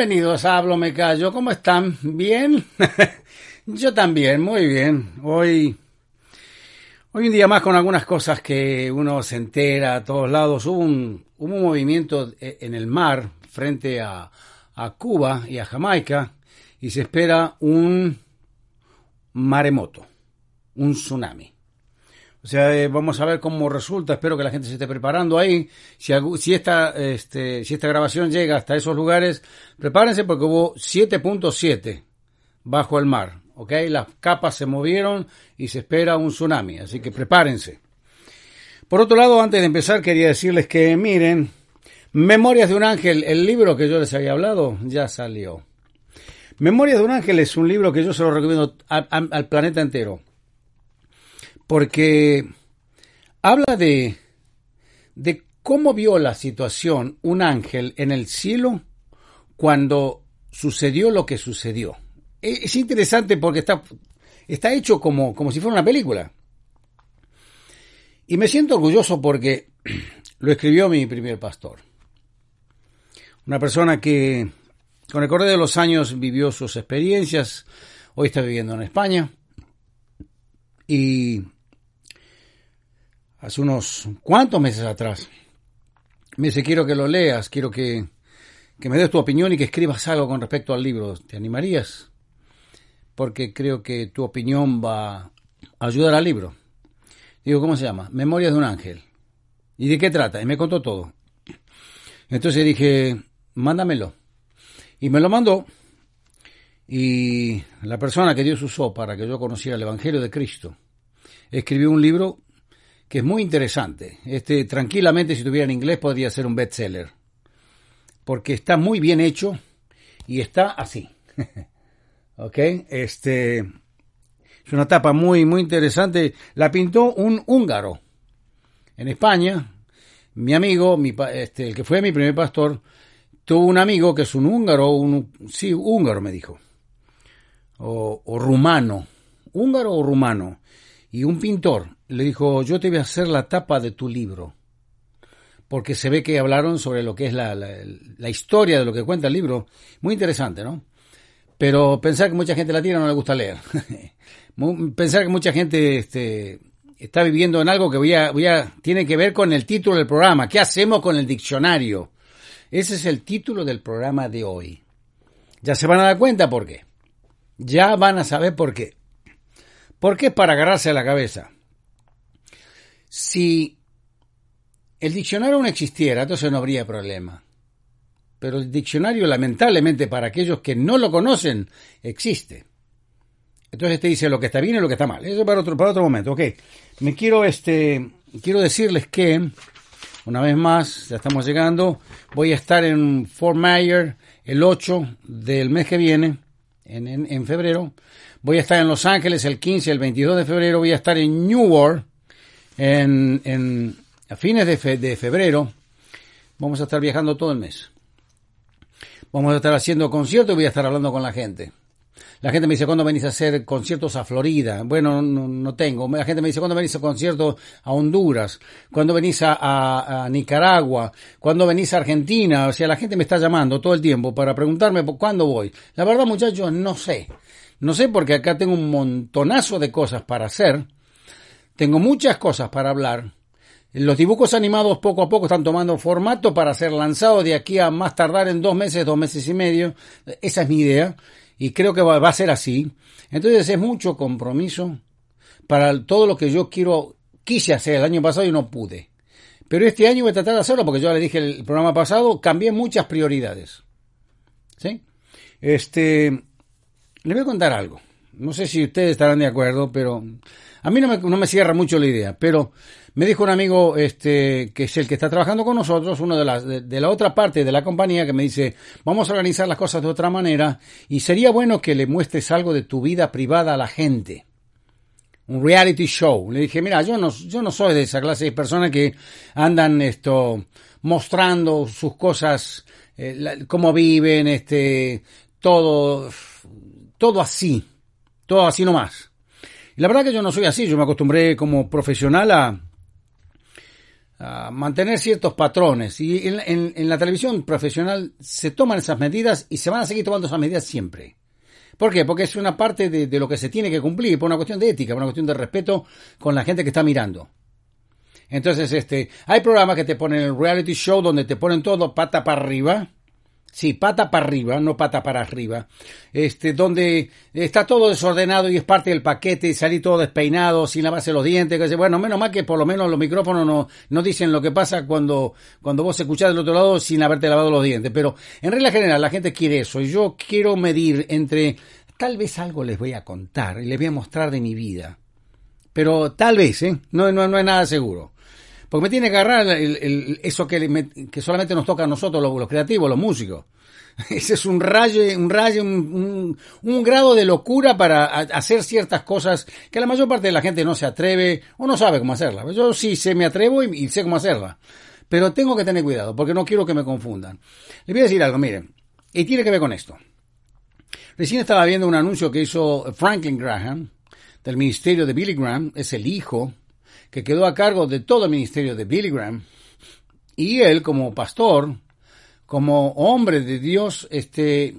Bienvenidos a Hablo Me Callo. ¿Cómo están? ¿Bien? Yo también, muy bien. Hoy, hoy un día más con algunas cosas que uno se entera a todos lados. Hubo un, hubo un movimiento en el mar frente a, a Cuba y a Jamaica y se espera un maremoto, un tsunami. O sea, eh, vamos a ver cómo resulta. Espero que la gente se esté preparando ahí. Si, si, esta, este, si esta grabación llega hasta esos lugares, prepárense porque hubo 7.7 bajo el mar. ¿Ok? Las capas se movieron y se espera un tsunami. Así que prepárense. Por otro lado, antes de empezar, quería decirles que miren, Memorias de un ángel, el libro que yo les había hablado, ya salió. Memorias de un ángel es un libro que yo se lo recomiendo al planeta entero porque habla de, de cómo vio la situación un ángel en el cielo cuando sucedió lo que sucedió. E, es interesante porque está, está hecho como, como si fuera una película. Y me siento orgulloso porque lo escribió mi primer pastor. Una persona que con el correr de los años vivió sus experiencias, hoy está viviendo en España y hace unos cuantos meses atrás. Me dice, quiero que lo leas, quiero que, que me des tu opinión y que escribas algo con respecto al libro. ¿Te animarías? Porque creo que tu opinión va a ayudar al libro. Digo, ¿cómo se llama? Memorias de un ángel. ¿Y de qué trata? Y me contó todo. Entonces dije, mándamelo. Y me lo mandó. Y la persona que Dios usó para que yo conociera el Evangelio de Cristo escribió un libro que es muy interesante. Este, tranquilamente, si tuviera en inglés, podría ser un bestseller. Porque está muy bien hecho y está así. ¿Ok? Este, es una tapa muy, muy interesante. La pintó un húngaro en España. Mi amigo, mi, este, el que fue mi primer pastor, tuvo un amigo que es un húngaro, un, sí, húngaro me dijo. O, o rumano. Húngaro o rumano. Y un pintor le dijo, yo te voy a hacer la tapa de tu libro, porque se ve que hablaron sobre lo que es la, la, historia de lo que cuenta el libro. Muy interesante, ¿no? Pero pensar que mucha gente latina no le gusta leer. pensar que mucha gente este, está viviendo en algo que voy a, voy a, tiene que ver con el título del programa. ¿Qué hacemos con el diccionario? Ese es el título del programa de hoy. Ya se van a dar cuenta por qué. Ya van a saber por qué. ¿Por qué es para agarrarse a la cabeza? Si el diccionario no existiera, entonces no habría problema. Pero el diccionario, lamentablemente, para aquellos que no lo conocen, existe. Entonces te dice lo que está bien y lo que está mal. Eso para otro, para otro momento. Ok. Me quiero, este, quiero decirles que, una vez más, ya estamos llegando, voy a estar en Fort Myers el 8 del mes que viene, en, en febrero. Voy a estar en Los Ángeles el 15, el 22 de febrero. Voy a estar en Newark en, en, a fines de, de febrero vamos a estar viajando todo el mes. Vamos a estar haciendo conciertos y voy a estar hablando con la gente. La gente me dice, ¿cuándo venís a hacer conciertos a Florida? Bueno, no, tengo. La gente me dice, ¿cuándo venís a conciertos a Honduras? ¿Cuándo venís a, Nicaragua? ¿Cuándo venís a Argentina? O sea, la gente me está llamando todo el tiempo para preguntarme cuándo voy. La verdad, muchachos, no sé. No sé porque acá tengo un montonazo de cosas para hacer tengo muchas cosas para hablar. Los dibujos animados poco a poco están tomando formato para ser lanzados de aquí a más tardar en dos meses, dos meses y medio. Esa es mi idea y creo que va, a ser así. Entonces es mucho compromiso para todo lo que yo quiero, quise hacer el año pasado y no pude. Pero este año voy a tratar de hacerlo porque yo le dije el programa pasado, cambié muchas prioridades. ¿Sí? Este, le voy a contar algo. No sé si ustedes estarán de acuerdo, pero a mí no me, no me cierra mucho la idea, pero me dijo un amigo este que es el que está trabajando con nosotros, uno de las de, la otra parte de la compañía que me dice, "Vamos a organizar las cosas de otra manera y sería bueno que le muestres algo de tu vida privada a la gente." Un reality show. Le dije, "Mira, yo no yo no soy de esa clase de personas que andan esto mostrando sus cosas eh, cómo viven, este todo todo así, todo así nomás." la verdad que yo no soy así, yo me acostumbré como profesional a, mantener ciertos patrones. Y en, la televisión profesional se toman esas medidas y se van a seguir tomando esas medidas siempre. ¿Por qué? Porque es una parte de, de, lo que se tiene que cumplir, por una cuestión de ética, por una cuestión de respeto con la gente que está mirando. Entonces, este, hay programas que te ponen el reality show donde te ponen todo pata para arriba Sí, pata para arriba, no pata para arriba. Este, donde está todo desordenado y es parte del paquete salí todo despeinado, sin lavarse los dientes. Que, bueno, menos mal que por lo menos los micrófonos no, no dicen lo que pasa cuando, cuando vos escuchás del otro lado sin haberte lavado los dientes. Pero en regla general la gente quiere eso. Y yo quiero medir entre, tal vez algo les voy a contar y les voy a mostrar de mi vida. Pero tal vez, ¿eh? No, no, no es nada seguro. Porque me tiene que agarrar eso que, que, solamente nos toca a nosotros, los, creativos, los músicos. Ese es un rayo, un rayo, un, grado de locura para hacer ciertas cosas que la mayor parte de la gente no se atreve o no sabe cómo hacerla. Yo sí se me atrevo y, sé cómo hacerla. Pero tengo que tener cuidado porque no quiero que me confundan. Les voy a decir algo, miren, y tiene que ver con esto. Recién estaba viendo un anuncio que hizo Franklin Graham del ministerio de Billy Graham, es el hijo que quedó a cargo de todo el ministerio de Billy Graham, y él como pastor, como hombre de Dios, este,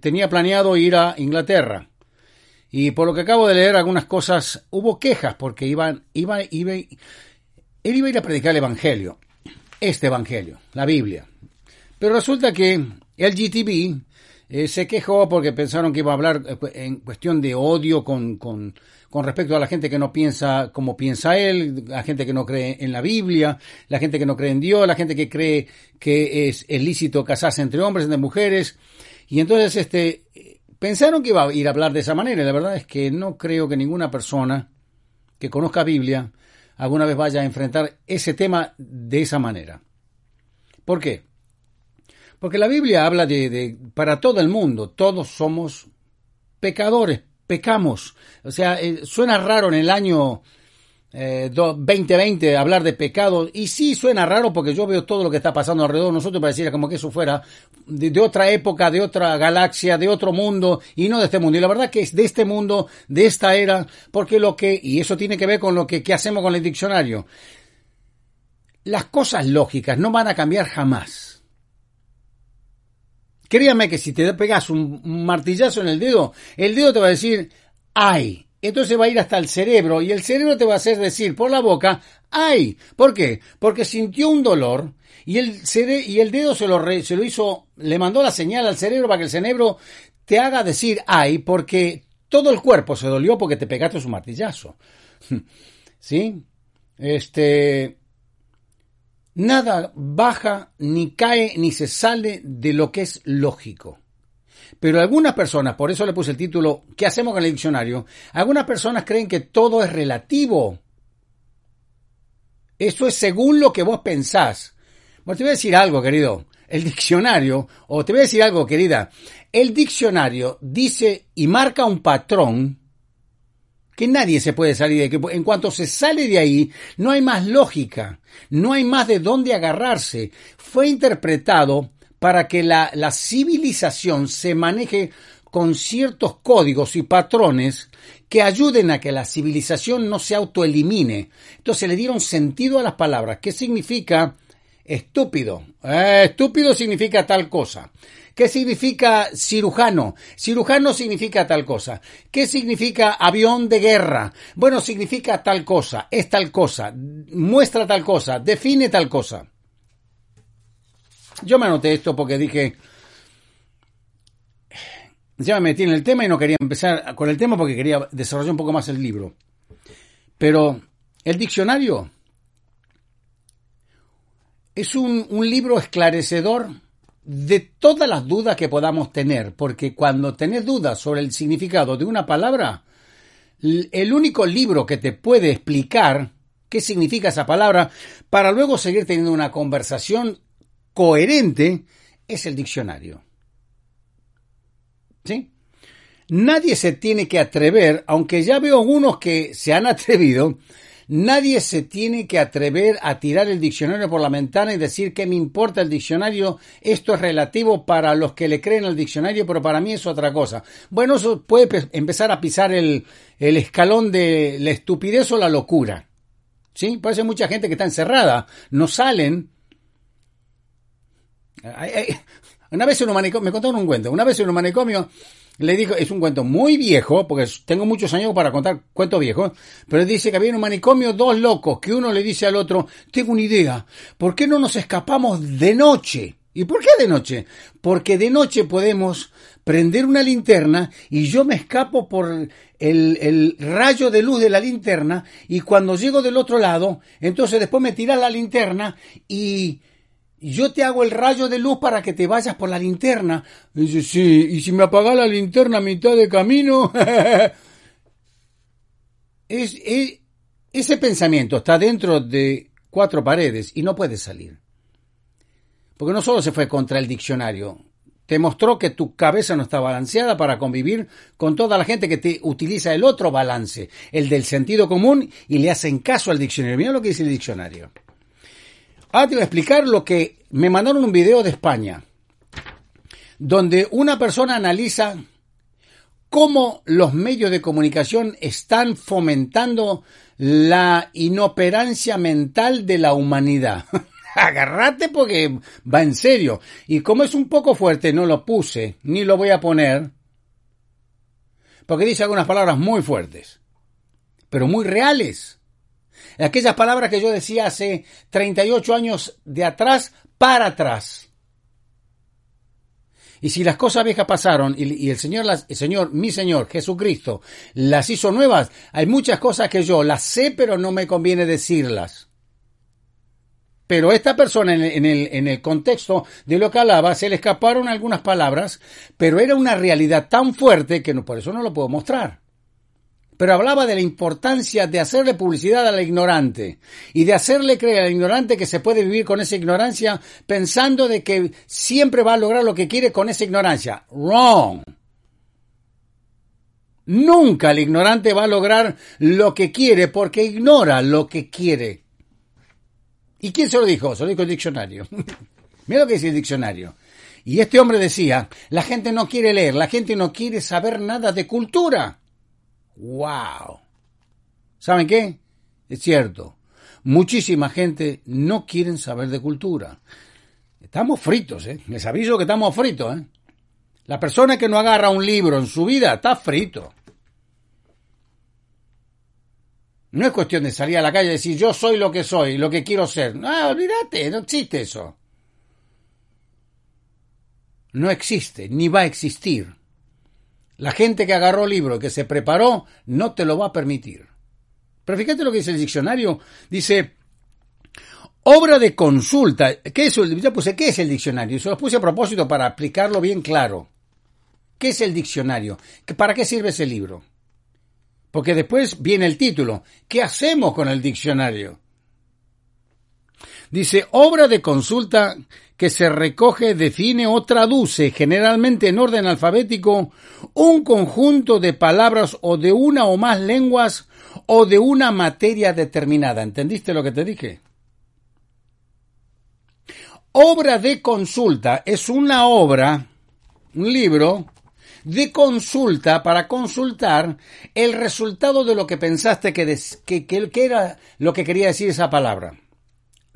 tenía planeado ir a Inglaterra. Y por lo que acabo de leer algunas cosas, hubo quejas porque iban, iba, iba, él iba a ir a predicar el Evangelio, este Evangelio, la Biblia. Pero resulta que el GTV eh, se quejó porque pensaron que iba a hablar eh, en cuestión de odio con, con, con, respecto a la gente que no piensa como piensa él, la gente que no cree en la Biblia, la gente que no cree en Dios, la gente que cree que es ilícito casarse entre hombres, entre mujeres. Y entonces este, pensaron que iba a ir a hablar de esa manera. La verdad es que no creo que ninguna persona que conozca Biblia alguna vez vaya a enfrentar ese tema de esa manera. ¿Por qué? Porque la Biblia habla de, para todo el mundo, todos somos pecadores, pecamos. O sea, eh, suena raro en el año 2020 eh, hablar de pecado, y sí suena raro porque yo veo todo lo que está pasando alrededor de nosotros para decir como que eso fuera de, otra época, de otra galaxia, de otro mundo, y no de este mundo. Y la verdad que es de este mundo, de esta era, porque lo que, y eso tiene que ver con lo que hacemos con el diccionario, las cosas lógicas no van a cambiar jamás Créame que si te pegas un martillazo en el dedo, el dedo te va a decir, ay. Entonces va a ir hasta el cerebro y el cerebro te va a hacer decir por la boca, ay. ¿Por qué? Porque sintió un dolor y el, y el dedo se lo, se lo hizo, le mandó la señal al cerebro para que el cerebro te haga decir ay, porque todo el cuerpo se dolió porque te pegaste un martillazo. ¿Sí? Este, Nada baja, ni cae, ni se sale de lo que es lógico. Pero algunas personas, por eso le puse el título, ¿qué hacemos con el diccionario? Algunas personas creen que todo es relativo. Eso es según lo que vos pensás. Bueno, te voy a decir algo, querido. El diccionario, o te voy a decir algo, querida. El diccionario dice y marca un patrón que nadie se puede salir de que en cuanto se sale de ahí no hay más lógica, no hay más de dónde agarrarse. Fue interpretado para que la, la civilización se maneje con ciertos códigos y patrones que ayuden a que la civilización no se autoelimine. Entonces le dieron sentido a las palabras. ¿Qué significa estúpido? Eh, estúpido significa tal cosa. ¿Qué significa cirujano? Cirujano significa tal cosa. ¿Qué significa avión de guerra? Bueno, significa tal cosa, es tal cosa, muestra tal cosa, define tal cosa. Yo me anoté esto porque dije, ya me metí en el tema y no quería empezar con el tema porque quería desarrollar un poco más el libro. Pero el diccionario es un, libro esclarecedor de todas las dudas que podamos tener, porque cuando tenés dudas sobre el significado de una palabra, el único libro que te puede explicar qué significa esa palabra para luego seguir teniendo una conversación coherente es el diccionario. ¿Sí? Nadie se tiene que atrever, aunque ya veo algunos que se han atrevido, Nadie se tiene que atrever a tirar el diccionario por la ventana y decir que me importa el diccionario, esto es relativo para los que le creen al diccionario, pero para mí es otra cosa. Bueno, eso puede empezar a pisar el, el escalón de la estupidez o la locura. ¿Sí? Por eso mucha gente que está encerrada, no salen. Una vez en un manicomio, me contaron un cuento, una vez en un manicomio le dijo, es un cuento muy viejo, porque tengo muchos años para contar cuentos viejos, pero dice que había en un manicomio dos locos, que uno le dice al otro, tengo una idea, ¿por qué no nos escapamos de noche? ¿Y por qué de noche? Porque de noche podemos prender una linterna y yo me escapo por el, el, rayo de luz de la linterna y cuando llego del otro lado, entonces después me tiras la linterna y yo te hago el rayo de luz para que te vayas por la linterna. dice, sí, y si me apagas la linterna a mitad de camino. es, ese pensamiento está dentro de cuatro paredes y no puede salir. Porque no solo se fue contra el diccionario, te mostró que tu cabeza no está balanceada para convivir con toda la gente que te utiliza el otro balance, el del sentido común, y le hacen caso al diccionario. Mira lo que dice el diccionario. Ahora te voy a explicar lo que me mandaron un video de España, donde una persona analiza cómo los medios de comunicación están fomentando la inoperancia mental de la humanidad. Agarrate porque va en serio. Y como es un poco fuerte, no lo puse, ni lo voy a poner, porque dice algunas palabras muy fuertes, pero muy reales. Aquellas palabras que yo decía hace 38 años de atrás para atrás. Y si las cosas viejas pasaron y, el Señor, las, el Señor, mi Señor Jesucristo, las hizo nuevas, hay muchas cosas que yo las sé, pero no me conviene decirlas. Pero esta persona en el, contexto de lo que hablaba se le escaparon algunas palabras, pero era una realidad tan fuerte que por eso no lo puedo mostrar. Pero hablaba de la importancia de hacerle publicidad al ignorante y de hacerle creer al ignorante que se puede vivir con esa ignorancia pensando de que siempre va a lograr lo que quiere con esa ignorancia. Wrong. Nunca el ignorante va a lograr lo que quiere porque ignora lo que quiere. ¿Y quién se lo dijo? Se lo dijo el diccionario. Mira lo que dice el diccionario. Y este hombre decía, la gente no quiere leer, la gente no quiere saber nada de cultura. ¡Wow! ¿Saben qué? Es cierto. Muchísima gente no quiere saber de cultura. Estamos fritos, ¿eh? Les aviso que estamos fritos, ¿eh? La persona que no agarra un libro en su vida está frito. No es cuestión de salir a la calle y decir yo soy lo que soy, lo que quiero ser. No, olvídate, no existe eso. No existe, ni va a existir. La gente que agarró libro, que se preparó, no te lo va a permitir. Pero fíjate lo que dice el diccionario. Dice, obra de consulta. ¿Qué es, ya puse, ¿qué es el diccionario? Se lo puse a propósito para explicarlo bien claro. ¿Qué es el diccionario? ¿Para qué sirve ese libro? Porque después viene el título. ¿Qué hacemos con el diccionario? Dice, obra de consulta que se recoge, define o traduce, generalmente en orden alfabético, un conjunto de palabras o de una o más lenguas o de una materia determinada. ¿Entendiste lo que te dije? Obra de consulta es una obra, un libro, de consulta para consultar el resultado de lo que pensaste que, que, que era lo que quería decir esa palabra.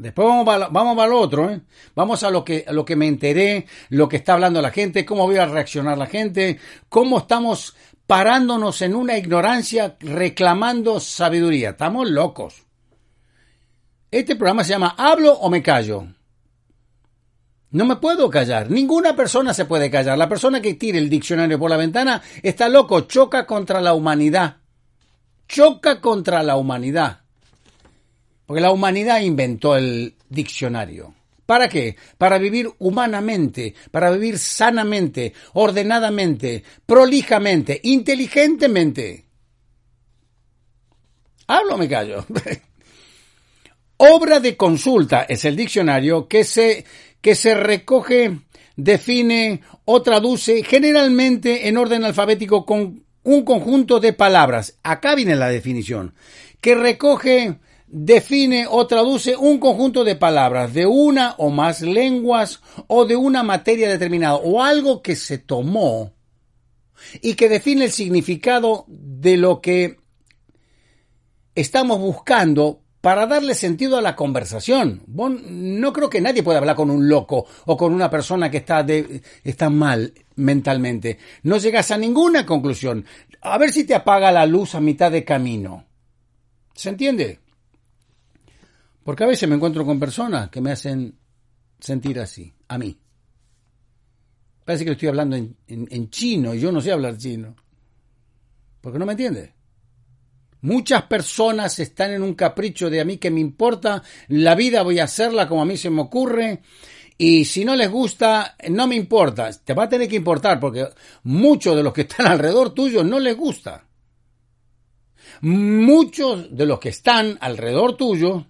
Después vamos a, vamos a lo otro, ¿eh? Vamos a lo que, a lo que me enteré, lo que está hablando la gente, cómo voy a reaccionar la gente, cómo estamos parándonos en una ignorancia reclamando sabiduría. Estamos locos. Este programa se llama ¿Hablo o me callo? No me puedo callar. Ninguna persona se puede callar. La persona que tire el diccionario por la ventana está loco, choca contra la humanidad. Choca contra la humanidad. Porque la humanidad inventó el diccionario. ¿Para qué? Para vivir humanamente, para vivir sanamente, ordenadamente, prolijamente, inteligentemente. Hablo, me callo. Obra de consulta es el diccionario que se, que se recoge, define o traduce generalmente en orden alfabético con un conjunto de palabras. Acá viene la definición. Que recoge define o traduce un conjunto de palabras de una o más lenguas o de una materia determinada o algo que se tomó y que define el significado de lo que estamos buscando para darle sentido a la conversación. no creo que nadie pueda hablar con un loco o con una persona que está, de, está mal mentalmente. No llegas a ninguna conclusión. A ver si te apaga la luz a mitad de camino. ¿Se entiende? Porque a veces me encuentro con personas que me hacen sentir así, a mí. Parece que estoy hablando en, en chino y yo no sé hablar chino. Porque no me entiende. Muchas personas están en un capricho de a mí que me importa, la vida voy a hacerla como a mí se me ocurre, y si no les gusta, no me importa. Te va a tener que importar porque muchos de los que están alrededor tuyo no les gusta. Muchos de los que están alrededor tuyo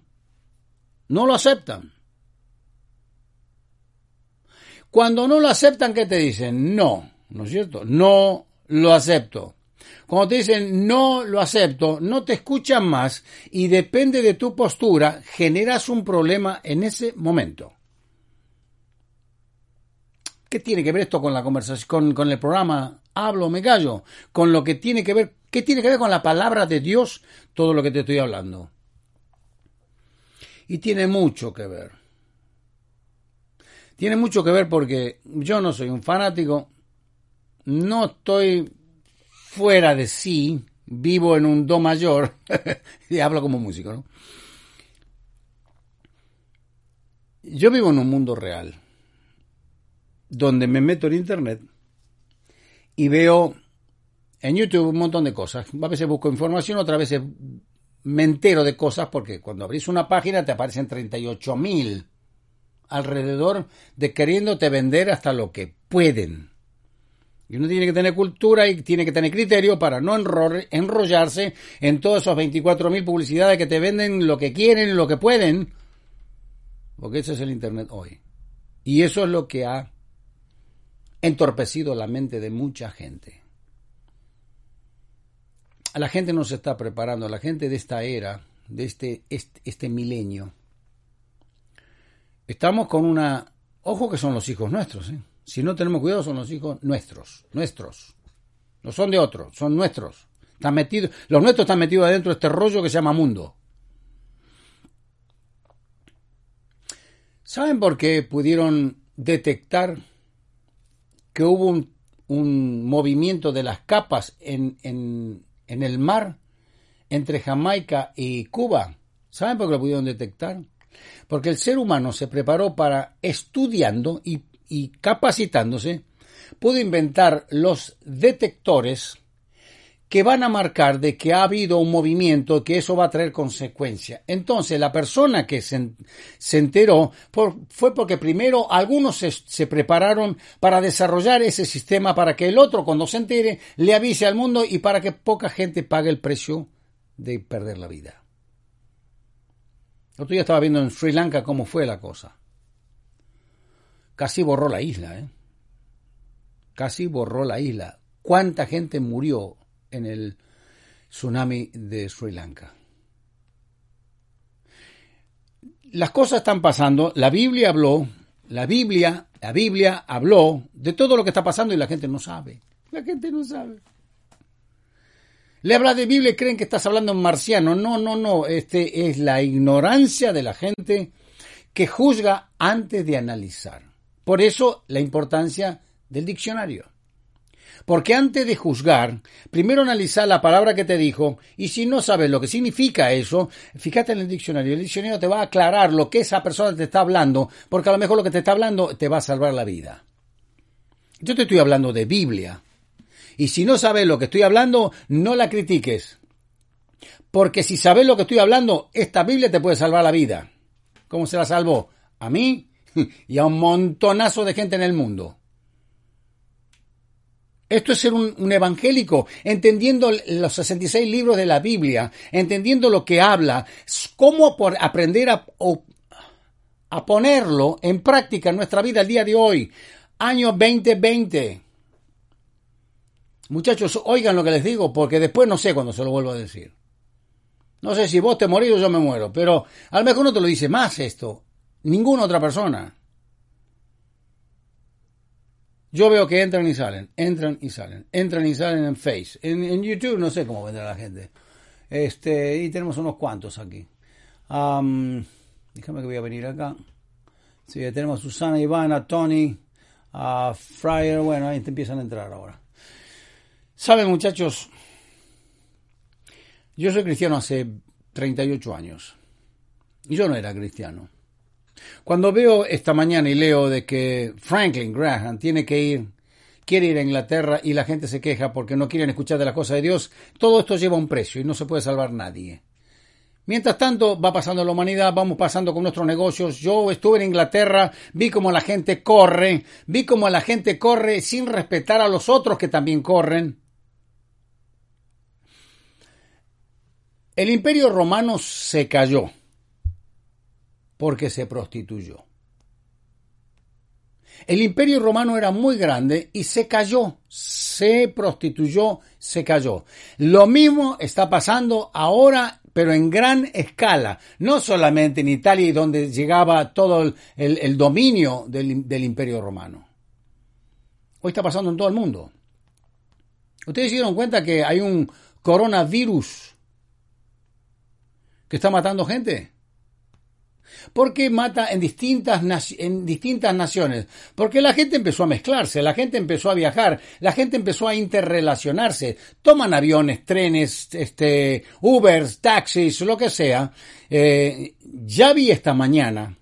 no lo aceptan. Cuando no lo aceptan, ¿qué te dicen? No, ¿no es cierto? No lo acepto. Cuando te dicen no lo acepto, no te escuchan más y depende de tu postura, generas un problema en ese momento. ¿Qué tiene que ver esto con la conversación, con, el programa Hablo, me callo? Con lo que tiene que ver, ¿qué tiene que ver con la palabra de Dios? Todo lo que te estoy hablando. Y tiene mucho que ver. Tiene mucho que ver porque yo no soy un fanático, no estoy fuera de sí, vivo en un do mayor, y hablo como músico, ¿no? Yo vivo en un mundo real, donde me meto en internet y veo en YouTube un montón de cosas. A veces busco información, otras veces me entero de cosas porque cuando abrís una página te aparecen 38 mil alrededor de queriéndote vender hasta lo que pueden. Y uno tiene que tener cultura y tiene que tener criterio para no enrollarse en todas esas 24.000 publicidades que te venden lo que quieren, lo que pueden. Porque ese es el Internet hoy. Y eso es lo que ha entorpecido la mente de mucha gente. La gente no se está preparando, a la gente de esta era, de este, este, milenio. Estamos con una... Ojo que son los hijos nuestros, ¿eh? Si no tenemos cuidado, son los hijos nuestros, nuestros. No son de otros, son nuestros. Están metidos, los nuestros están metidos adentro de este rollo que se llama mundo. ¿Saben por qué pudieron detectar que hubo un, un movimiento de las capas en, en, el mar entre Jamaica y Cuba? ¿Saben por qué lo pudieron detectar? Porque el ser humano se preparó para estudiando y y capacitándose, pudo inventar los detectores que van a marcar de que ha habido un movimiento, que eso va a traer consecuencias. Entonces, la persona que se, enteró fue porque primero algunos se, se, prepararon para desarrollar ese sistema para que el otro, cuando se entere, le avise al mundo y para que poca gente pague el precio de perder la vida. Otro día estaba viendo en Sri Lanka cómo fue la cosa casi borró la isla, ¿eh? Casi borró la isla. ¿Cuánta gente murió en el tsunami de Sri Lanka? Las cosas están pasando, la Biblia habló, la Biblia, la Biblia habló de todo lo que está pasando y la gente no sabe. La gente no sabe. Le habla de Biblia y creen que estás hablando en marciano. No, no, no. Este es la ignorancia de la gente que juzga antes de analizar. Por eso la importancia del diccionario. Porque antes de juzgar, primero analiza la palabra que te dijo y si no sabes lo que significa eso, fíjate en el diccionario. El diccionario te va a aclarar lo que esa persona te está hablando, porque a lo mejor lo que te está hablando te va a salvar la vida. Yo te estoy hablando de Biblia. Y si no sabes lo que estoy hablando, no la critiques. Porque si sabes lo que estoy hablando, esta Biblia te puede salvar la vida. ¿Cómo se la salvó? A mí y a un montonazo de gente en el mundo. Esto es ser un, evangélico, entendiendo los 66 libros de la Biblia, entendiendo lo que habla, cómo aprender a, a ponerlo en práctica en nuestra vida el día de hoy, año 2020. Muchachos, oigan lo que les digo, porque después no sé cuándo se lo vuelvo a decir. No sé si vos te morís o yo me muero, pero a lo mejor no te lo dice más esto. Ninguna otra persona. Yo veo que entran y salen, entran y salen, entran y salen en Face. En, YouTube no sé cómo vendrá la gente. Este, y tenemos unos cuantos aquí. Um, déjame que voy a venir acá. Sí, tenemos a Susana, Ivana, Tony, a Fryer. Bueno, ahí te empiezan a entrar ahora. Saben, muchachos, yo soy cristiano hace 38 años. Y yo no era cristiano. Cuando veo esta mañana y leo de que Franklin Graham tiene que ir, quiere ir a Inglaterra y la gente se queja porque no quieren escuchar de las cosas de Dios, todo esto lleva un precio y no se puede salvar nadie. Mientras tanto, va pasando la humanidad, vamos pasando con nuestros negocios. Yo estuve en Inglaterra, vi cómo la gente corre, vi cómo la gente corre sin respetar a los otros que también corren. El imperio romano se cayó porque se prostituyó. El imperio romano era muy grande y se cayó, se prostituyó, se cayó. Lo mismo está pasando ahora, pero en gran escala, no solamente en Italia donde llegaba todo el, dominio del, del imperio romano. Hoy está pasando en todo el mundo. ¿Ustedes se dieron cuenta que hay un coronavirus que está matando gente? ¿Por qué mata en distintas, en distintas naciones? Porque la gente empezó a mezclarse, la gente empezó a viajar, la gente empezó a interrelacionarse. Toman aviones, trenes, este, Ubers, taxis, lo que sea. Eh, ya vi esta mañana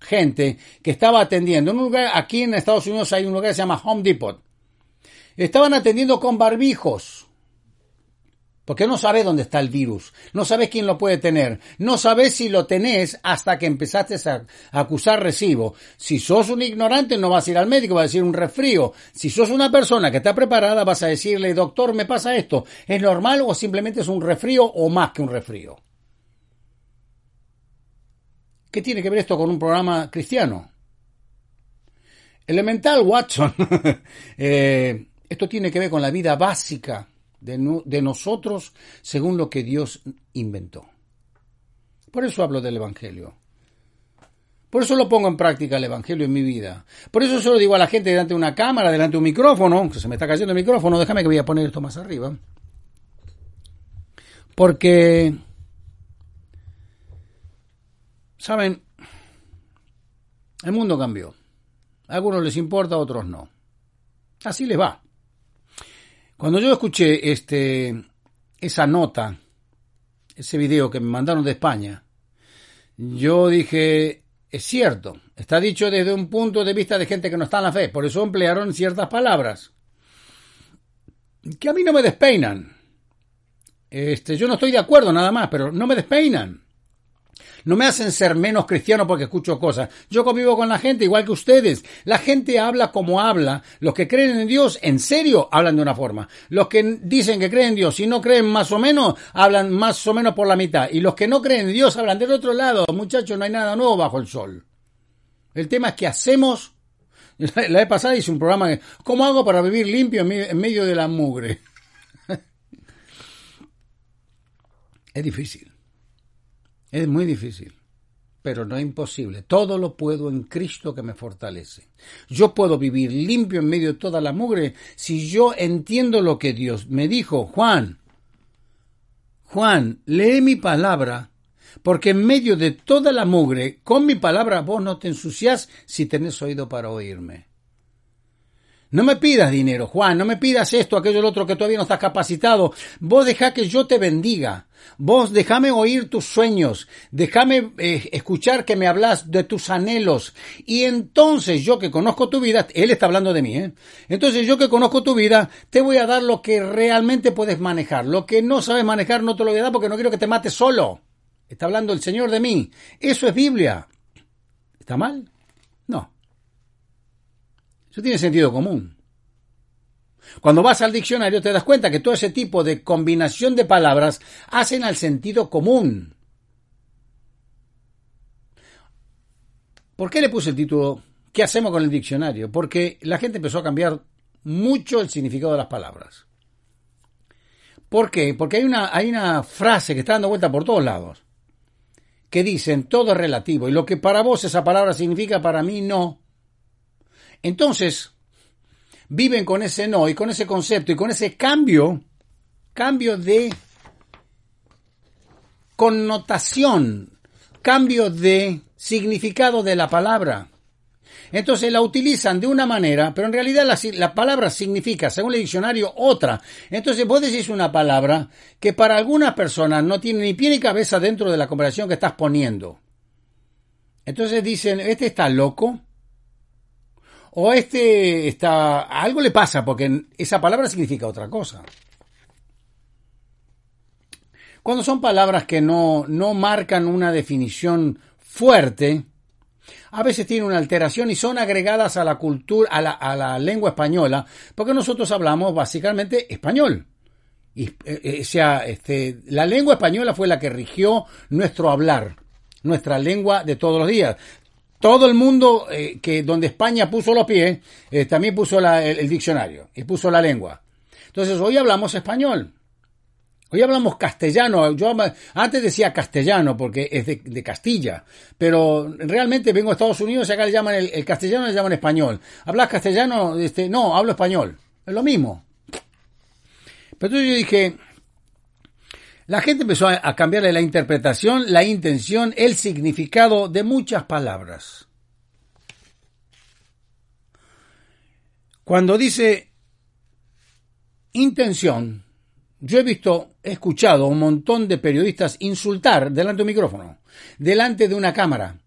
gente que estaba atendiendo. En un lugar, aquí en Estados Unidos hay un lugar que se llama Home Depot. Estaban atendiendo con barbijos porque no sabes dónde está el virus, no sabes quién lo puede tener, no sabes si lo tenés hasta que empezaste a acusar recibo. Si sos un ignorante no vas a ir al médico, vas a decir un resfrío. Si sos una persona que está preparada vas a decirle, doctor, me pasa esto, ¿es normal o simplemente es un resfrío o más que un resfrío? ¿Qué tiene que ver esto con un programa cristiano? Elemental, Watson. Eh, esto tiene que ver con la vida básica de, nosotros según lo que Dios inventó. Por eso hablo del Evangelio. Por eso lo pongo en práctica el Evangelio en mi vida. Por eso solo digo a la gente delante de una cámara, delante de un micrófono, que se me está cayendo el micrófono, déjame que voy a poner esto más arriba. Porque, ¿saben? El mundo cambió. A algunos les importa, a otros no. Así les va. Cuando yo escuché este, esa nota, ese video que me mandaron de España, yo dije, es cierto, está dicho desde un punto de vista de gente que no está en la fe, por eso emplearon ciertas palabras que a mí no me despeinan. Este, yo no estoy de acuerdo nada más, pero no me despeinan. No me hacen ser menos cristiano porque escucho cosas. Yo convivo con la gente igual que ustedes. La gente habla como habla. Los que creen en Dios, en serio, hablan de una forma. Los que dicen que creen en Dios y no creen más o menos, hablan más o menos por la mitad. Y los que no creen en Dios hablan del otro lado. Muchachos, no hay nada nuevo bajo el sol. El tema es que hacemos. La vez pasada hice un programa de ¿Cómo hago para vivir limpio en medio de la mugre? es difícil. Es muy difícil, pero no imposible. Todo lo puedo en Cristo que me fortalece. Yo puedo vivir limpio en medio de toda la mugre si yo entiendo lo que Dios me dijo. Juan, Juan, lee mi palabra, porque en medio de toda la mugre, con mi palabra vos no te ensuciás si tenés oído para oírme. No me pidas dinero, Juan, no me pidas esto, aquello, el otro que todavía no estás capacitado. Vos deja que yo te bendiga. Vos déjame oír tus sueños, déjame eh, escuchar que me hablas de tus anhelos. Y entonces yo que conozco tu vida, él está hablando de mí, ¿eh? Entonces yo que conozco tu vida, te voy a dar lo que realmente puedes manejar. Lo que no sabes manejar no te lo voy a dar porque no quiero que te mates solo. Está hablando el Señor de mí. Eso es Biblia. ¿Está mal? Eso tiene sentido común. Cuando vas al diccionario te das cuenta que todo ese tipo de combinación de palabras hacen al sentido común. ¿Por qué le puse el título ¿Qué hacemos con el diccionario? Porque la gente empezó a cambiar mucho el significado de las palabras. ¿Por qué? Porque hay una, hay una frase que está dando vuelta por todos lados que dicen todo es relativo y lo que para vos esa palabra significa para mí no. Entonces, viven con ese no y con ese concepto y con ese cambio, cambio de connotación, cambio de significado de la palabra. Entonces la utilizan de una manera, pero en realidad la, palabra significa, según el diccionario, otra. Entonces vos decís una palabra que para algunas personas no tiene ni pie ni cabeza dentro de la conversación que estás poniendo. Entonces dicen, este está loco, o este está, algo le pasa porque esa palabra significa otra cosa. Cuando son palabras que no, no marcan una definición fuerte, a veces tienen una alteración y son agregadas a la cultura, a la, a la lengua española, porque nosotros hablamos básicamente español. Y, eh, eh, sea, este, la lengua española fue la que rigió nuestro hablar, nuestra lengua de todos los días. Todo el mundo eh, que donde España puso los pies, también puso el diccionario y puso la lengua. Entonces hoy hablamos español. Hoy hablamos castellano. Yo antes decía castellano porque es de, Castilla, pero realmente vengo a Estados Unidos y acá le llaman el, castellano, le llaman español. ¿Hablas castellano? Este, no, hablo español. Es lo mismo. Pero entonces yo dije, la gente empezó a, cambiarle la interpretación, la intención, el significado de muchas palabras. Cuando dice intención, yo he visto, he escuchado a un montón de periodistas insultar delante de un micrófono, delante de una cámara,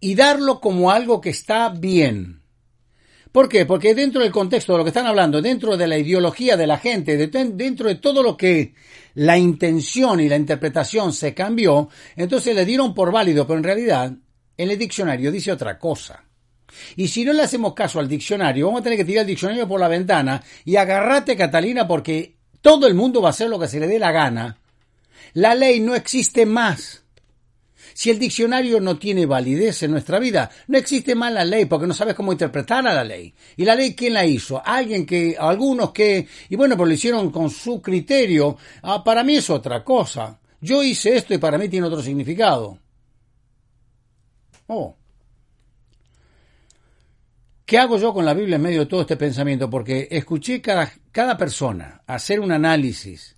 y darlo como algo que está bien. ¿Por qué? Porque dentro del contexto de lo que están hablando, dentro de la ideología de la gente, dentro de todo lo que la intención y la interpretación se cambió, entonces le dieron por válido, pero en realidad en el diccionario dice otra cosa. Y si no le hacemos caso al diccionario, vamos a tener que tirar el diccionario por la ventana y agarrate, Catalina, porque todo el mundo va a hacer lo que se le dé la gana, la ley no existe más. Si el diccionario no tiene validez en nuestra vida, no existe más la ley porque no sabes cómo interpretar a la ley. ¿Y la ley quién la hizo? Alguien que, algunos que, y bueno, pues lo hicieron con su criterio. Ah, para mí es otra cosa. Yo hice esto y para mí tiene otro significado. Oh. ¿Qué hago yo con la Biblia en medio de todo este pensamiento? Porque escuché cada, cada persona hacer un análisis,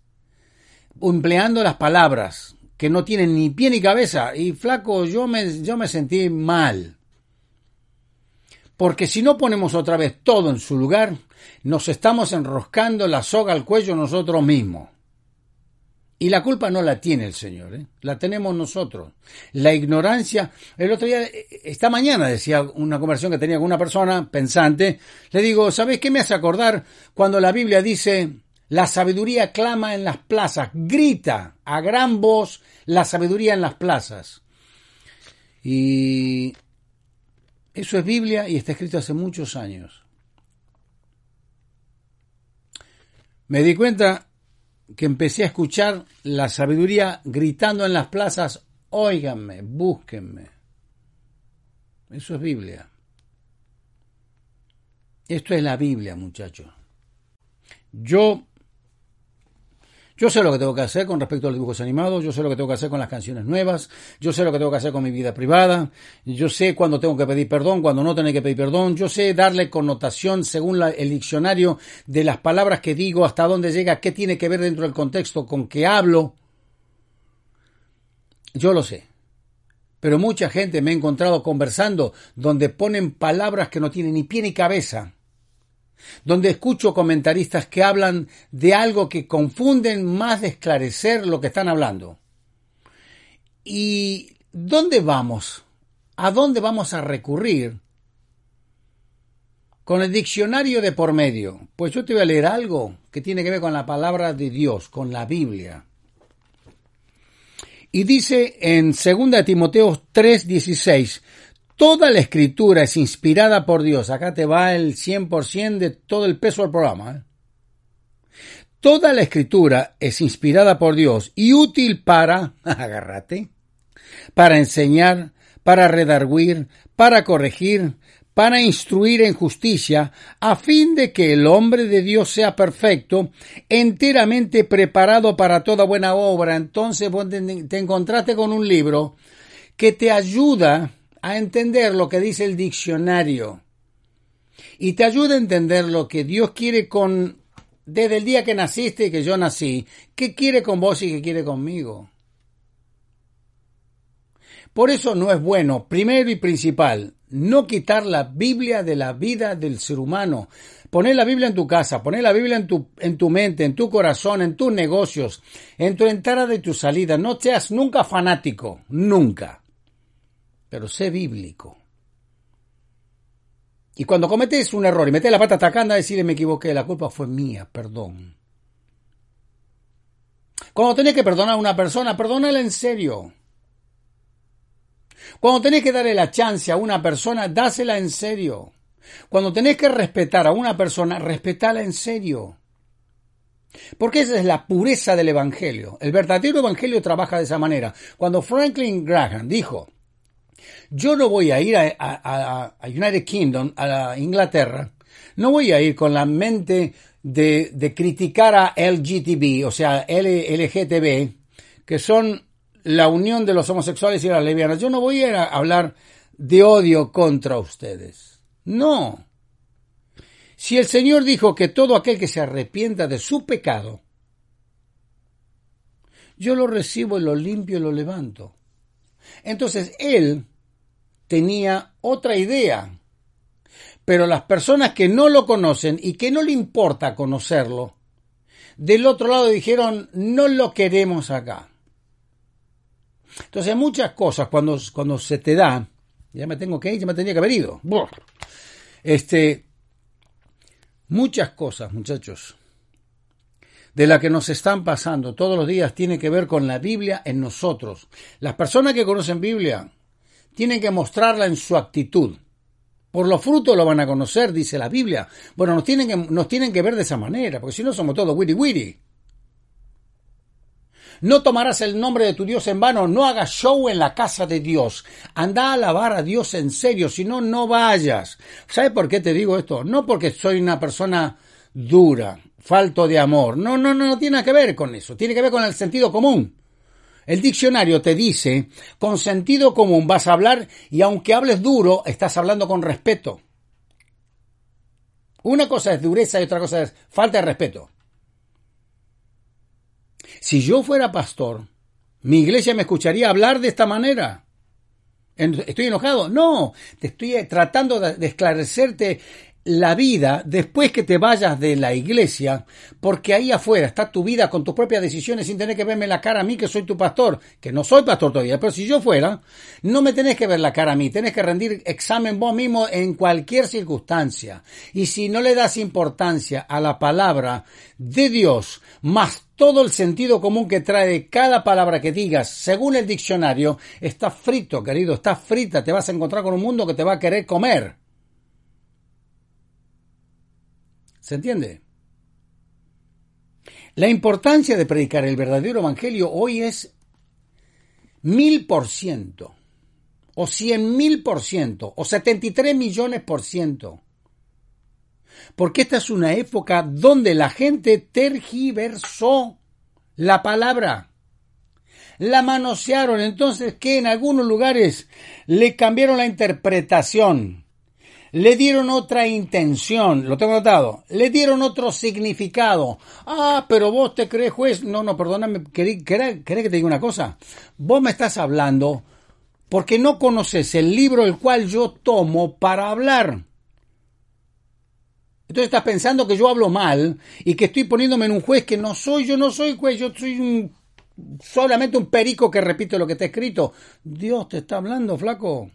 empleando las palabras que no tienen ni pie ni cabeza, y flaco, yo me, yo me sentí mal. Porque si no ponemos otra vez todo en su lugar, nos estamos enroscando la soga al cuello nosotros mismos. Y la culpa no la tiene el Señor, ¿eh? la tenemos nosotros. La ignorancia, el otro día, esta mañana decía una conversación que tenía con una persona pensante, le digo, ¿sabes qué me hace acordar cuando la Biblia dice, la sabiduría clama en las plazas, grita a gran voz la sabiduría en las plazas? Y eso es Biblia y está escrito hace muchos años. Me di cuenta que empecé a escuchar la sabiduría gritando en las plazas, óiganme, búsquenme. Eso es Biblia. Esto es la Biblia, muchachos. Yo yo sé lo que tengo que hacer con respecto a los dibujos animados, yo sé lo que tengo que hacer con las canciones nuevas, yo sé lo que tengo que hacer con mi vida privada, yo sé cuándo tengo que pedir perdón, cuándo no tengo que pedir perdón, yo sé darle connotación según el diccionario de las palabras que digo, hasta dónde llega, qué tiene que ver dentro del contexto con que hablo. Yo lo sé. Pero mucha gente me ha encontrado conversando donde ponen palabras que no tienen ni pie ni cabeza donde escucho comentaristas que hablan de algo que confunden más de esclarecer lo que están hablando. ¿Y dónde vamos? ¿A dónde vamos a recurrir? Con el diccionario de por medio. Pues yo te voy a leer algo que tiene que ver con la palabra de Dios, con la Biblia. Y dice en 2 Timoteo 3:16, Toda la escritura es inspirada por Dios. Acá te va el 100% de todo el peso del programa. ¿eh? Toda la escritura es inspirada por Dios y útil para, agárrate, para enseñar, para redarguir, para corregir, para instruir en justicia, a fin de que el hombre de Dios sea perfecto, enteramente preparado para toda buena obra. Entonces te encontraste con un libro que te ayuda a entender lo que dice el diccionario y te ayuda a entender lo que Dios quiere con desde el día que naciste y que yo nací, qué quiere con vos y qué quiere conmigo. Por eso no es bueno, primero y principal, no quitar la Biblia de la vida del ser humano. Poner la Biblia en tu casa, poner la Biblia en tu, en tu mente, en tu corazón, en tus negocios, en tu entrada y tu salida. No seas nunca fanático, nunca. Pero sé bíblico. Y cuando cometes un error y metes la pata atacando decirle me equivoqué, la culpa fue mía, perdón. Cuando tenés que perdonar a una persona, perdónala en serio. Cuando tenés que darle la chance a una persona, dásela en serio. Cuando tenés que respetar a una persona, respetala en serio. Porque esa es la pureza del Evangelio. El verdadero Evangelio trabaja de esa manera. Cuando Franklin Graham dijo, yo no voy a ir a, United Kingdom, a Inglaterra, no voy a ir con la mente de, de criticar a LGTB, o sea, LGTB, que son la unión de los homosexuales y las lesbianas. Yo no voy a, ir a hablar de odio contra ustedes. No. Si el Señor dijo que todo aquel que se arrepienta de su pecado, yo lo recibo y lo limpio y lo levanto. Entonces Él tenía otra idea. Pero las personas que no lo conocen y que no le importa conocerlo, del otro lado dijeron, no lo queremos acá. Entonces, muchas cosas cuando, cuando se te da, ya me tengo que ir, ya me tenía que haber ido. Este, muchas cosas, muchachos, de las que nos están pasando todos los días tiene que ver con la Biblia en nosotros. Las personas que conocen Biblia tienen que mostrarla en su actitud. Por los frutos lo van a conocer, dice la Biblia. Bueno, nos tienen que, nos tienen que ver de esa manera, porque si no somos todos witty witty. No tomarás el nombre de tu Dios en vano, no hagas show en la casa de Dios. Anda a alabar a Dios en serio, si no, no vayas. ¿Sabes por qué te digo esto? No porque soy una persona dura, falto de amor. No, no, no, no tiene que ver con eso. Tiene que ver con el sentido común. El diccionario te dice, con sentido común vas a hablar y aunque hables duro, estás hablando con respeto. Una cosa es dureza y otra cosa es falta de respeto. Si yo fuera pastor, mi iglesia me escucharía hablar de esta manera. ¿Estoy enojado? No, te estoy tratando de esclarecerte la vida después que te vayas de la iglesia, porque ahí afuera está tu vida con tus propias decisiones sin tener que verme la cara a mí que soy tu pastor, que no soy pastor todavía, pero si yo fuera, no me tenés que ver la cara a mí, tenés que rendir examen vos mismo en cualquier circunstancia. Y si no le das importancia a la palabra de Dios, más todo el sentido común que trae cada palabra que digas, según el diccionario, está frito, querido, está frita, te vas a encontrar con un mundo que te va a querer comer. ¿Se entiende? La importancia de predicar el verdadero evangelio hoy es mil por ciento, o cien mil por ciento, o setenta y tres millones por ciento. Porque esta es una época donde la gente tergiversó la palabra. La manosearon, entonces que en algunos lugares le cambiaron la interpretación le dieron otra intención, lo tengo notado, le dieron otro significado. Ah, pero vos te crees juez. No, no, perdóname, ¿querés, que te diga una cosa? Vos me estás hablando porque no conoces el libro el cual yo tomo para hablar. Entonces estás pensando que yo hablo mal y que estoy poniéndome en un juez que no soy, yo no soy juez, yo soy un, solamente un perico que repite lo que está escrito. Dios te está hablando, flaco.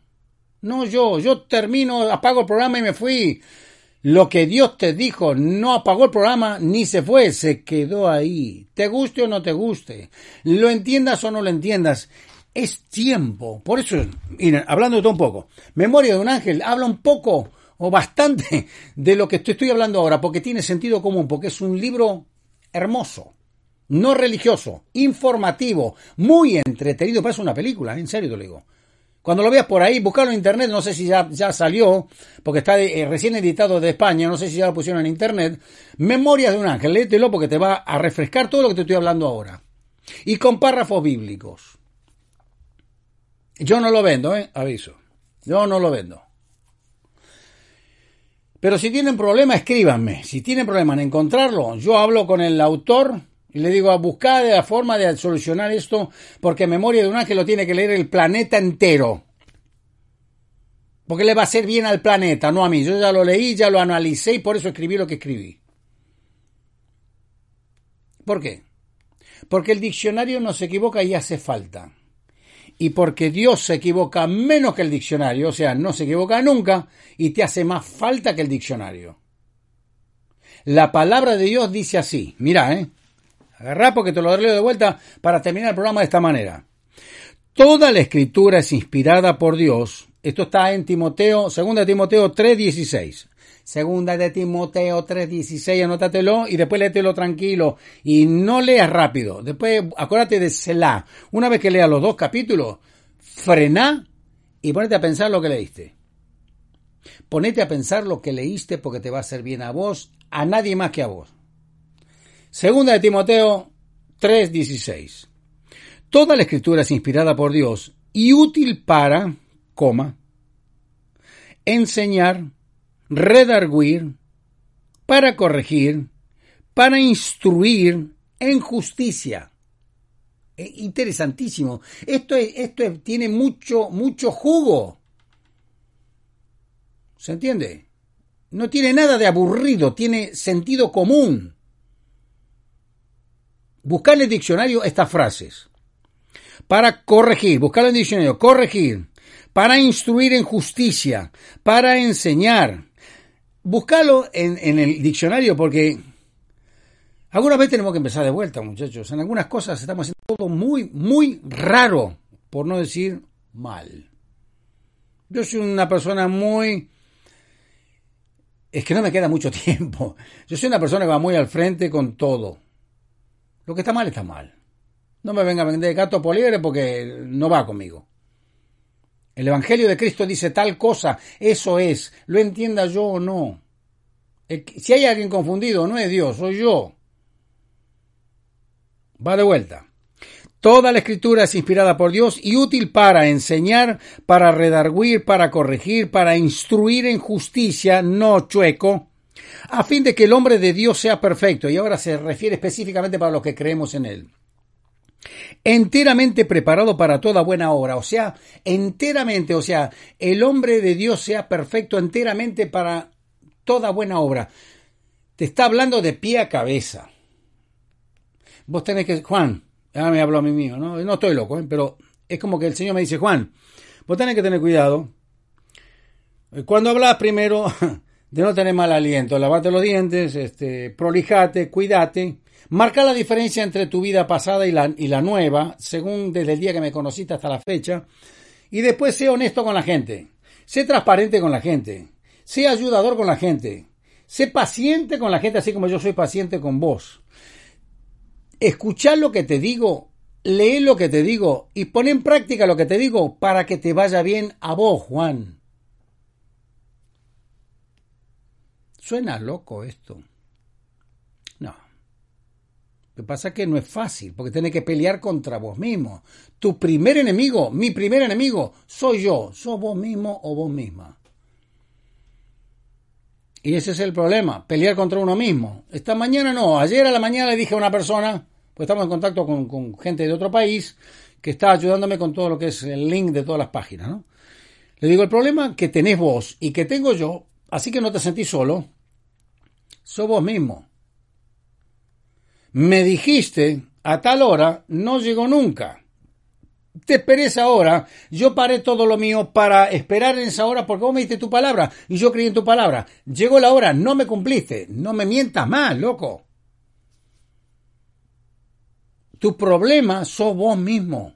No yo, yo termino, apago el programa y me fui. Lo que Dios te dijo, no apagó el programa ni se fue, se quedó ahí. Te guste o no te guste, lo entiendas o no lo entiendas, es tiempo. Por eso, miren, hablando de todo un poco, Memoria de un ángel habla un poco o bastante de lo que te estoy hablando ahora, porque tiene sentido común, porque es un libro hermoso, no religioso, informativo, muy entretenido, parece una película, en serio te lo digo. Cuando lo veas por ahí, buscarlo en internet, no sé si ya, ya salió, porque está eh, recién editado de España, no sé si ya lo pusieron en internet. Memorias de un ángel, léetelo porque te va a refrescar todo lo que te estoy hablando ahora. Y con párrafos bíblicos. Yo no lo vendo, ¿eh? Aviso. Yo no lo vendo. Pero si tienen problema, escríbanme. Si tienen problema en encontrarlo, yo hablo con el autor Y le digo, a buscar la forma de solucionar esto, porque memoria de un ángel lo tiene que leer el planeta entero. Porque le va a hacer bien al planeta, no a mí. Yo ya lo leí, ya lo analicé y por eso escribí lo que escribí. ¿Por qué? Porque el diccionario no se equivoca y hace falta. Y porque Dios se equivoca menos que el diccionario, o sea, no se equivoca nunca y te hace más falta que el diccionario. La palabra de Dios dice así, mira, ¿eh? Agarrá porque te lo leo de vuelta para terminar el programa de esta manera. Toda la escritura es inspirada por Dios. Esto está en Timoteo, 2 Timoteo 3:16. Segunda de Timoteo 3:16, anótatelo y después léetelo tranquilo y no leas rápido. Después acuérdate de Selah. Una vez que leas los dos capítulos, frena y ponete a pensar lo que leíste. Ponete a pensar lo que leíste porque te va a hacer bien a vos, a nadie más que a vos. Segunda de Timoteo 3:16. Toda la escritura es inspirada por Dios y útil para, coma, enseñar, redarguir, para corregir, para instruir en justicia. interesantísimo. Esto, esto tiene mucho, mucho jugo. ¿Se entiende? No tiene nada de aburrido, tiene sentido común. Buscar en el diccionario estas frases. Para corregir, buscar en el diccionario, corregir. Para instruir en justicia, para enseñar. Búscalo en, en el diccionario porque alguna vez tenemos que empezar de vuelta, muchachos. En algunas cosas estamos haciendo todo muy, muy raro, por no decir mal. Yo soy una persona muy es que no me queda mucho tiempo. Yo soy una persona que va muy al frente con todo. Lo que está mal está mal. No me venga a vender gato por porque no va conmigo. El Evangelio de Cristo dice tal cosa, eso es, lo entienda yo o no. Si hay alguien confundido, no es Dios, soy yo. Va de vuelta. Toda la escritura es inspirada por Dios y útil para enseñar, para redarguir, para corregir, para instruir en justicia, no chueco, a fin de que el hombre de Dios sea perfecto. Y ahora se refiere específicamente para los que creemos en él. Enteramente preparado para toda buena obra, o sea, enteramente, o sea, el hombre de Dios sea perfecto enteramente para toda buena obra. Te está hablando de pie a cabeza. Vos tenés que, Juan, ya me habló a mí mío, ¿no? No estoy loco, ¿eh? pero es como que el Señor me dice, Juan, vos tenés que tener cuidado. Cuando hablas primero de no tener mal aliento, lavate los dientes, este, prolijate, cuídate, marca la diferencia entre tu vida pasada y la, y la nueva, según desde el día que me conociste hasta la fecha, y después sé honesto con la gente, sé transparente con la gente, sé ayudador con la gente, sé paciente con la gente, así como yo soy paciente con vos. Escucha lo que te digo, lee lo que te digo y pon en práctica lo que te digo para que te vaya bien a vos, Juan. Suena loco esto. No. Lo que pasa es que no es fácil, porque tienes que pelear contra vos mismo. Tu primer enemigo, mi primer enemigo, soy yo. Sos vos mismo o vos misma. Y ese es el problema, pelear contra uno mismo. Esta mañana no, ayer a la mañana le dije a una persona, pues estamos en contacto con, gente de otro país, que está ayudándome con todo lo que es el link de todas las páginas, ¿no? Le digo, el problema que tenés vos y que tengo yo, así que no te sentís solo, sos vos mismo. Me dijiste a tal hora, no llegó nunca te esperé esa hora, yo paré todo lo mío para esperar en esa hora porque vos me diste tu palabra y yo creí en tu palabra. Llegó la hora, no me cumpliste, no me mientas más, loco. Tu problema sos vos mismo.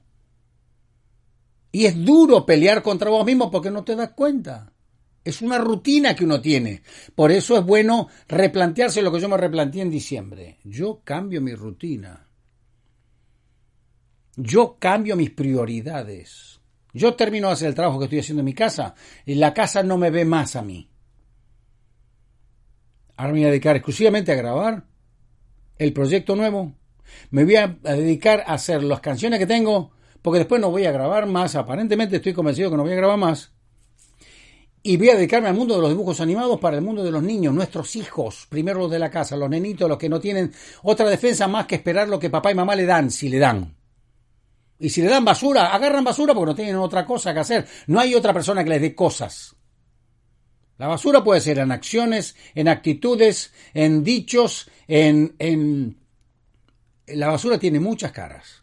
Y es duro pelear contra vos mismo porque no te das cuenta. Es una rutina que uno tiene. Por eso es bueno replantearse lo que yo me replanteé en diciembre. Yo cambio mi rutina. Yo cambio mis prioridades. Yo termino de hacer el trabajo que estoy haciendo en mi casa y la casa no me ve más a mí. Ahora me voy a dedicar exclusivamente a grabar el proyecto nuevo. Me voy a dedicar a hacer las canciones que tengo porque después no voy a grabar más. Aparentemente estoy convencido que no voy a grabar más. Y voy a dedicarme al mundo de los dibujos animados para el mundo de los niños, nuestros hijos, primero los de la casa, los nenitos, los que no tienen otra defensa más que esperar lo que papá y mamá le dan, si le dan. Y si le dan basura, agarran basura porque no tienen otra cosa que hacer. No hay otra persona que les dé cosas. La basura puede ser en acciones, en actitudes, en dichos, en, en... La basura tiene muchas caras.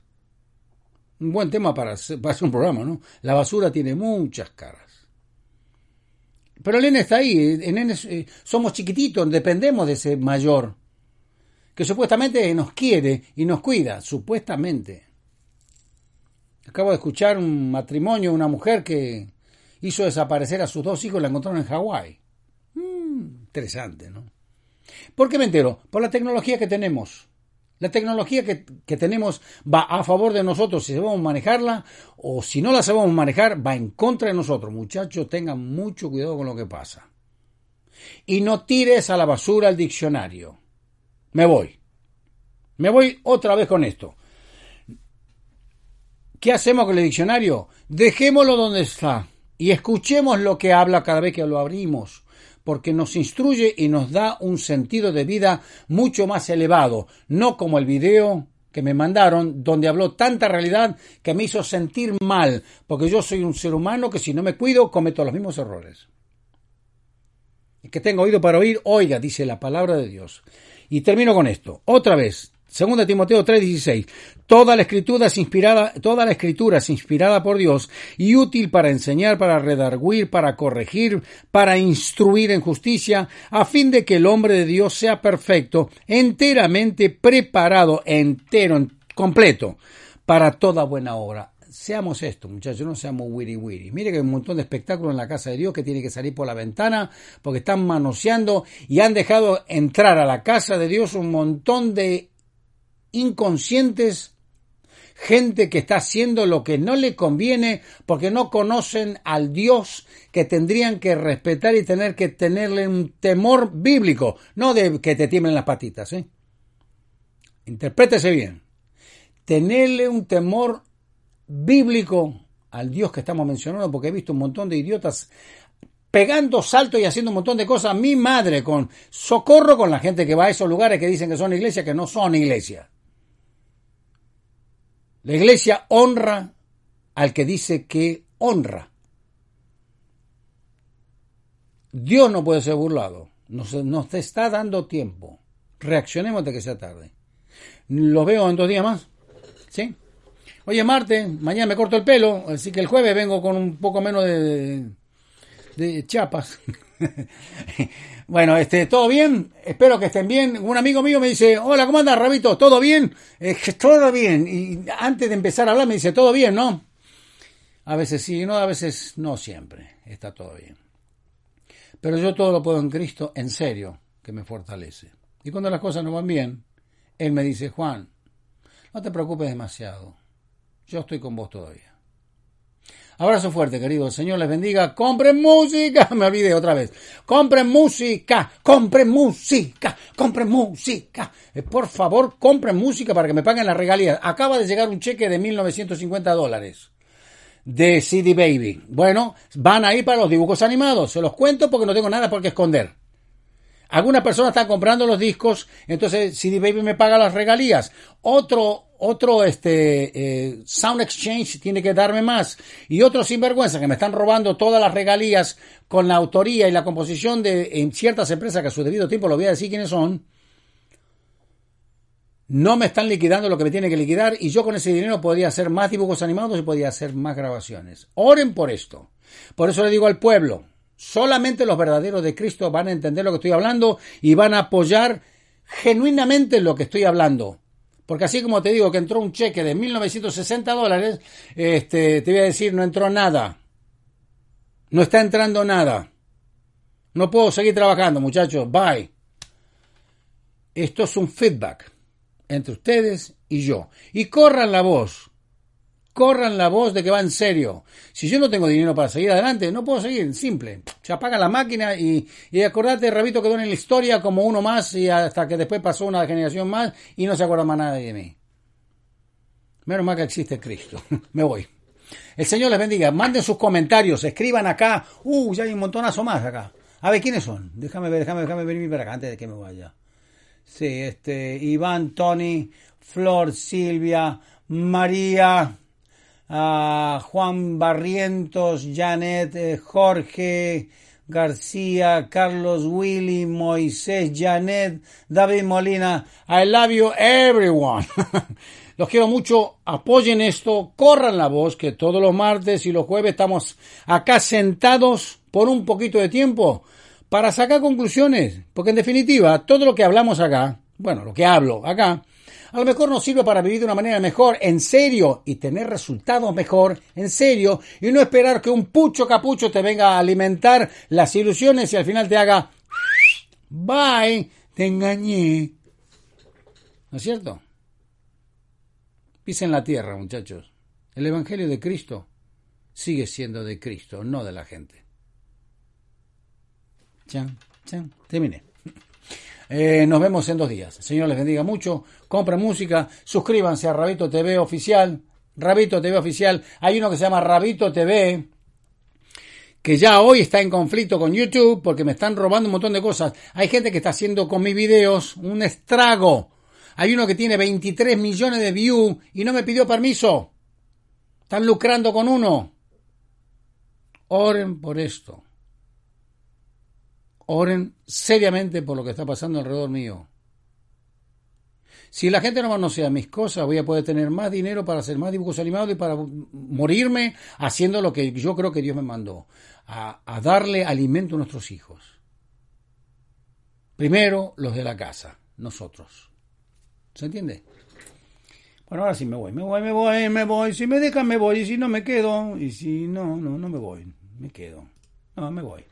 Un buen tema para para hacer un programa, ¿no? La basura tiene muchas caras. Pero el nene está ahí, el nene, eh, somos chiquititos, dependemos de ese mayor, que supuestamente nos quiere y nos cuida, supuestamente. Acabo de escuchar un matrimonio, una mujer que hizo desaparecer a sus dos hijos y la encontraron en Hawái. Mm, interesante, ¿no? ¿Por qué me entero? Por la tecnología que tenemos. La tecnología que, que, tenemos va a favor de nosotros si sabemos manejarla o si no la sabemos manejar va en contra de nosotros. Muchachos, tengan mucho cuidado con lo que pasa. Y no tires a la basura el diccionario. Me voy. Me voy otra vez con esto. ¿Qué hacemos con el diccionario? Dejémoslo donde está y escuchemos lo que habla cada vez que lo abrimos porque nos instruye y nos da un sentido de vida mucho más elevado, no como el video que me mandaron, donde habló tanta realidad que me hizo sentir mal, porque yo soy un ser humano que si no me cuido cometo los mismos errores. Y que tengo oído para oír, oiga, dice la palabra de Dios. Y termino con esto. Otra vez, Segunda Timoteo 3:16. Toda la escritura es inspirada, toda la escritura es inspirada por Dios y útil para enseñar, para redarguir, para corregir, para instruir en justicia, a fin de que el hombre de Dios sea perfecto, enteramente preparado, entero, completo, para toda buena obra. Seamos esto, muchachos, no seamos wiri wiri. Mire que hay un montón de espectáculos en la casa de Dios que tiene que salir por la ventana porque están manoseando y han dejado entrar a la casa de Dios un montón de inconscientes, gente que está haciendo lo que no le conviene porque no conocen al Dios que tendrían que respetar y tener que tenerle un temor bíblico, no de que te tiemblen las patitas. ¿eh? Interprétese bien. Tenerle un temor bíblico al Dios que estamos mencionando, porque he visto un montón de idiotas pegando saltos y haciendo un montón de cosas. Mi madre con socorro con la gente que va a esos lugares que dicen que son iglesias, que no son iglesias. La iglesia honra al que dice que honra. Dios no puede ser burlado. Nos, está dando tiempo. Reaccionemos de que sea tarde. Lo veo en dos días más. ¿Sí? Oye, Marte, mañana me corto el pelo, así que el jueves vengo con un poco menos de, de chapas. bueno, este, ¿todo bien? Espero que estén bien. Un amigo mío me dice, hola, ¿cómo andas, Rabito? ¿Todo bien? todo bien. Y antes de empezar a hablar me dice, ¿todo bien, no? A veces sí, no, a veces no siempre. Está todo bien. Pero yo todo lo puedo en Cristo, en serio, que me fortalece. Y cuando las cosas no van bien, Él me dice, Juan, no te preocupes demasiado. Yo estoy con vos todavía. Abrazo fuerte, querido. El Señor les bendiga. Compren música. Me olvidé otra vez. Compren música. Compren música. Compren música. Eh, por favor, compren música para que me paguen las regalías. Acaba de llegar un cheque de 1950 dólares de CD Baby. Bueno, van a ir para los dibujos animados. Se los cuento porque no tengo nada por qué esconder. Algunas personas están comprando los discos, entonces CD Baby me paga las regalías. Otro otro este eh, Sound Exchange tiene que darme más y otro sinvergüenza que me están robando todas las regalías con la autoría y la composición de en ciertas empresas que a su debido tiempo lo voy a decir quiénes son no me están liquidando lo que me tiene que liquidar y yo con ese dinero podría hacer más dibujos animados y podría hacer más grabaciones. Oren por esto. Por eso le digo al pueblo, solamente los verdaderos de Cristo van a entender lo que estoy hablando y van a apoyar genuinamente lo que estoy hablando. Porque así como te digo que entró un cheque de 1.960 dólares, este, te voy a decir, no entró nada. No está entrando nada. No puedo seguir trabajando, muchachos. Bye. Esto es un feedback entre ustedes y yo. Y corran la voz corran la voz de que va en serio. Si yo no tengo dinero para seguir adelante, no puedo seguir, simple. Se apaga la máquina y, y acordate, Rabito quedó en la historia como uno más y hasta que después pasó una generación más y no se acuerda más nadie de mí. Menos mal que existe Cristo. Me voy. El Señor les bendiga. Manden sus comentarios, escriban acá. Uh, ya hay un montonazo más acá. A ver, ¿quiénes son? Déjame ver, déjame, déjame venir para acá antes de que me vaya. Sí, este, Iván, Tony, Flor, Silvia, María, uh, Juan Barrientos, Janet, eh, Jorge, García, Carlos Willy, Moisés, Janet, David Molina. I love you everyone. Los quiero mucho, apoyen esto, corran la voz, que todos los martes y los jueves estamos acá sentados por un poquito de tiempo para sacar conclusiones, porque en definitiva todo lo que hablamos acá, bueno, lo que hablo acá, a lo mejor nos sirve para vivir de una manera mejor, en serio, y tener resultados mejor, en serio, y no esperar que un pucho capucho te venga a alimentar las ilusiones y al final te haga, bye, te engañé. ¿No es cierto? Pisen la tierra, muchachos. El Evangelio de Cristo sigue siendo de Cristo, no de la gente. Chan, chan, terminé. Eh, nos vemos en dos días. Señor les bendiga mucho. Compren música. Suscríbanse a Rabito TV Oficial. Rabito TV Oficial. Hay uno que se llama Rabito TV. Que ya hoy está en conflicto con YouTube porque me están robando un montón de cosas. Hay gente que está haciendo con mis videos un estrago hay uno que tiene 23 millones de views y no me pidió permiso. Están lucrando con uno. Oren por esto. Oren seriamente por lo que está pasando alrededor mío. Si la gente no manosea mis cosas, voy a poder tener más dinero para hacer más dibujos animados y para morirme haciendo lo que yo creo que Dios me mandó, a, a darle alimento a nuestros hijos. Primero los de la casa, nosotros. ¿Se entiende? Bueno, ahora sí me voy, me voy, me voy, me voy. Si me dejan, me voy. Y si no, me quedo. Y si no, no, no me voy. Me quedo. No, me voy.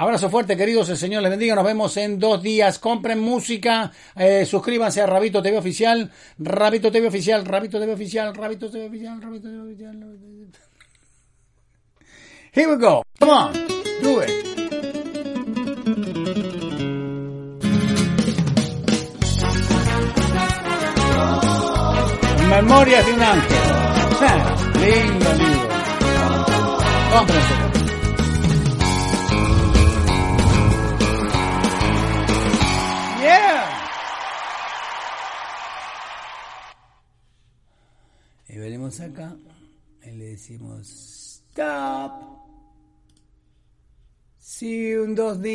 Abrazo fuerte, queridos. El Señor les bendiga. Nos vemos en dos días. Compren música. Eh, suscríbanse a Rabito TV Oficial. Rabito TV Oficial. Rabito TV Oficial. Rabito TV Oficial. Rabito TV Oficial. Here we go. Come on. Do it. Memorias de un ángel. lindo libro. Cómprense. Acá y le decimos stop. Si un dos días.